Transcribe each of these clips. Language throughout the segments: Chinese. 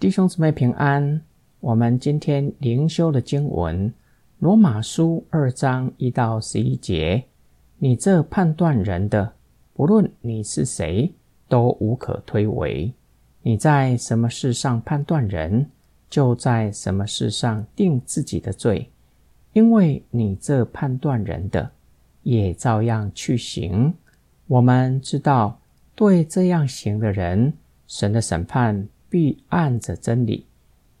弟兄姊妹平安。我们今天灵修的经文《罗马书》二章一到十一节：你这判断人的，不论你是谁，都无可推诿。你在什么事上判断人，就在什么事上定自己的罪，因为你这判断人的，也照样去行。我们知道，对这样行的人，神的审判。必按着真理。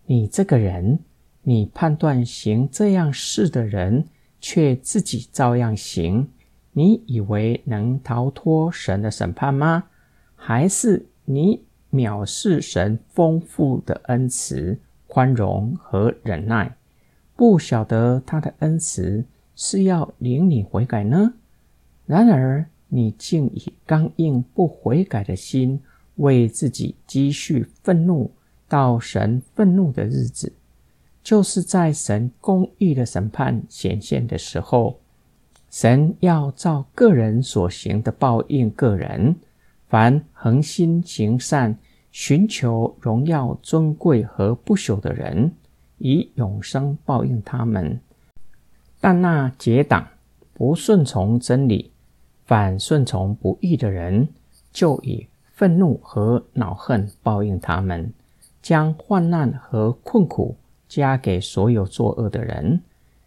你这个人，你判断行这样事的人，却自己照样行，你以为能逃脱神的审判吗？还是你藐视神丰富的恩慈、宽容和忍耐，不晓得他的恩慈是要领你悔改呢？然而你竟以刚硬不悔改的心。为自己积蓄愤怒，到神愤怒的日子，就是在神公义的审判显现的时候，神要照个人所行的报应个人。凡恒心行善、寻求荣耀尊贵和不朽的人，以永生报应他们；但那结党不顺从真理，反顺从不义的人，就以。愤怒和恼恨报应他们，将患难和困苦加给所有作恶的人。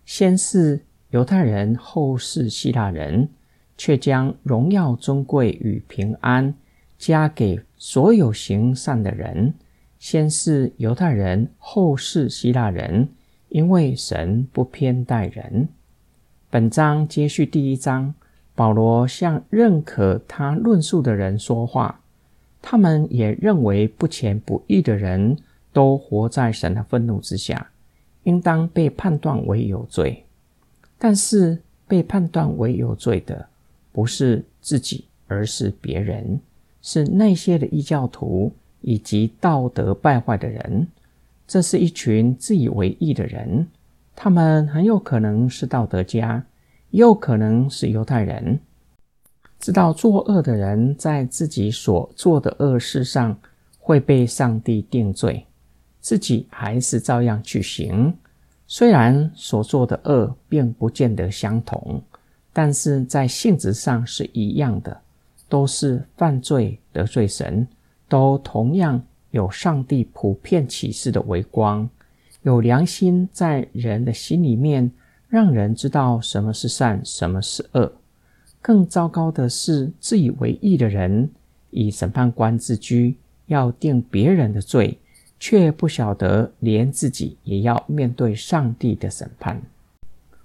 先是犹太人，后是希腊人，却将荣耀、尊贵与平安加给所有行善的人。先是犹太人，后是希腊人，因为神不偏待人。本章接续第一章，保罗向认可他论述的人说话。他们也认为不前不义的人都活在神的愤怒之下，应当被判断为有罪。但是被判断为有罪的不是自己，而是别人，是那些的异教徒以及道德败坏的人。这是一群自以为义的人，他们很有可能是道德家，也有可能是犹太人。知道作恶的人在自己所做的恶事上会被上帝定罪，自己还是照样去行。虽然所做的恶并不见得相同，但是在性质上是一样的，都是犯罪得罪神，都同样有上帝普遍启示的微光，有良心在人的心里面，让人知道什么是善，什么是恶。更糟糕的是，自以为义的人以审判官自居，要定别人的罪，却不晓得连自己也要面对上帝的审判。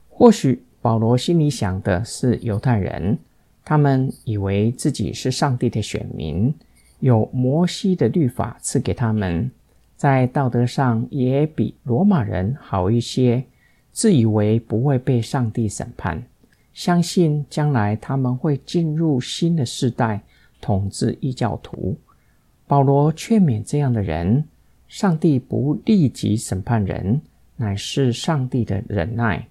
或许保罗心里想的是犹太人，他们以为自己是上帝的选民，有摩西的律法赐给他们，在道德上也比罗马人好一些，自以为不会被上帝审判。相信将来他们会进入新的世代，统治异教徒。保罗劝勉这样的人：上帝不立即审判人，乃是上帝的忍耐，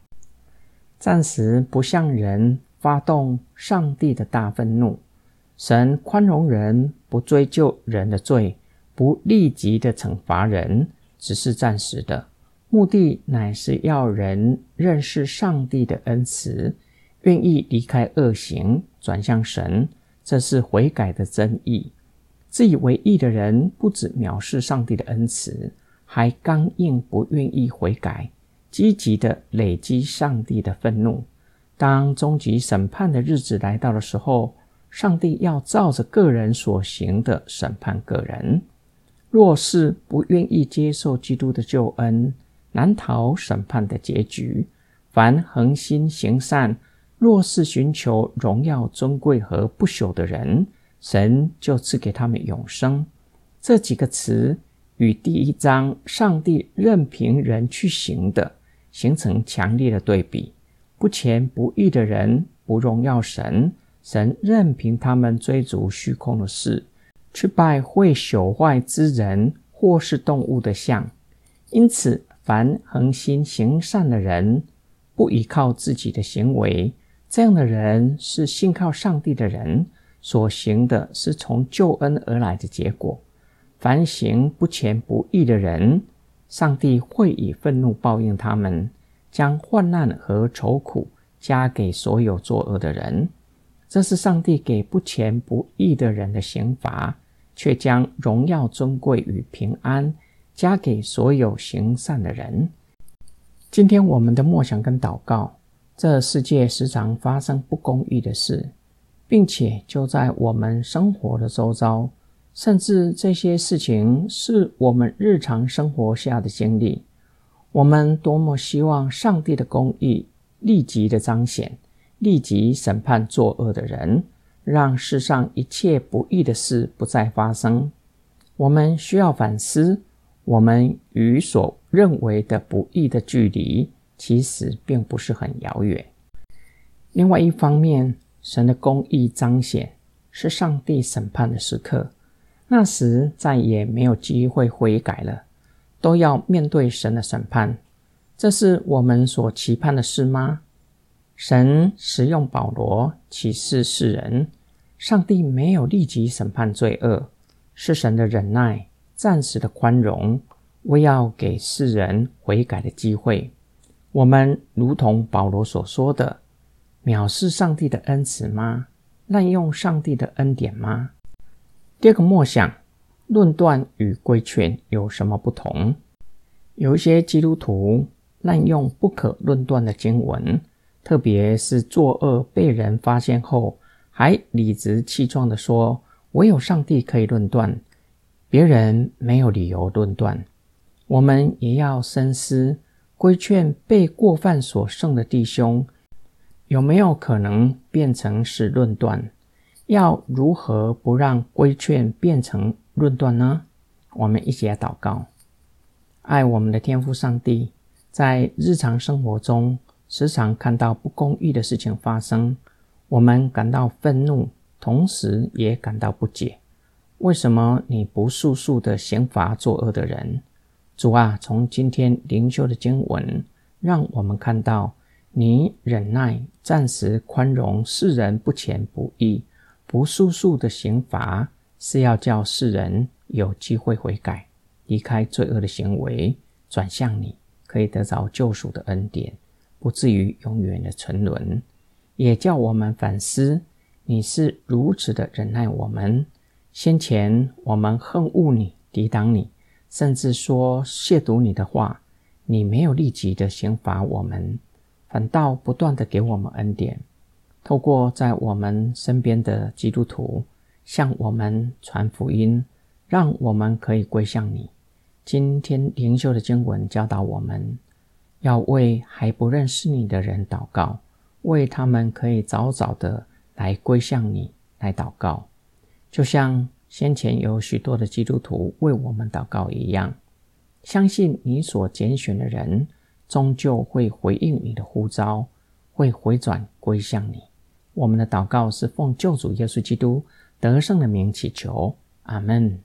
暂时不向人发动上帝的大愤怒。神宽容人，不追究人的罪，不立即的惩罚人，只是暂时的，目的乃是要人认识上帝的恩慈。愿意离开恶行，转向神，这是悔改的真意。自以为义的人，不止藐视上帝的恩慈，还刚硬不愿意悔改，积极的累积上帝的愤怒。当终极审判的日子来到的时候，上帝要照着个人所行的审判个人。若是不愿意接受基督的救恩，难逃审判的结局。凡恒心行善。若是寻求荣耀、尊贵和不朽的人，神就赐给他们永生。这几个词与第一章上帝任凭人去行的，形成强烈的对比。不前不义的人不荣耀神，神任凭他们追逐虚空的事，去拜会朽坏之人或是动物的像。因此，凡恒心行善的人，不依靠自己的行为。这样的人是信靠上帝的人，所行的是从救恩而来的结果。凡行不虔不义的人，上帝会以愤怒报应他们，将患难和愁苦加给所有作恶的人。这是上帝给不虔不义的人的刑罚，却将荣耀、尊贵与平安加给所有行善的人。今天我们的默想跟祷告，这世界时常发生不公义的事。并且就在我们生活的周遭，甚至这些事情是我们日常生活下的经历。我们多么希望上帝的公义立即的彰显，立即审判作恶的人，让世上一切不义的事不再发生。我们需要反思，我们与所认为的不义的距离，其实并不是很遥远。另外一方面，神的公义彰显，是上帝审判的时刻。那时再也没有机会悔改了，都要面对神的审判。这是我们所期盼的事吗？神使用保罗启示世人，上帝没有立即审判罪恶，是神的忍耐、暂时的宽容，为要给世人悔改的机会。我们如同保罗所说的。藐视上帝的恩慈吗？滥用上帝的恩典吗？第二个默想，论断与规劝有什么不同？有一些基督徒滥用不可论断的经文，特别是作恶被人发现后，还理直气壮地说：“唯有上帝可以论断，别人没有理由论断。”我们也要深思，规劝被过犯所胜的弟兄。有没有可能变成是论断？要如何不让规劝变成论断呢？我们一起来祷告。爱我们的天父上帝，在日常生活中时常看到不公义的事情发生，我们感到愤怒，同时也感到不解。为什么你不速速的刑罚作恶的人？主啊，从今天灵修的经文，让我们看到。你忍耐，暂时宽容世人不前不义、不速速的刑罚，是要叫世人有机会悔改，离开罪恶的行为，转向你，可以得着救赎的恩典，不至于永远的沉沦。也叫我们反思，你是如此的忍耐我们。先前我们恨恶你、抵挡你，甚至说亵渎你的话，你没有立即的刑罚我们。反倒不断的给我们恩典，透过在我们身边的基督徒向我们传福音，让我们可以归向你。今天灵修的经文教导我们，要为还不认识你的人祷告，为他们可以早早的来归向你来祷告，就像先前有许多的基督徒为我们祷告一样，相信你所拣选的人。终究会回应你的呼召，会回转归向你。我们的祷告是奉救主耶稣基督得胜的名祈求，阿门。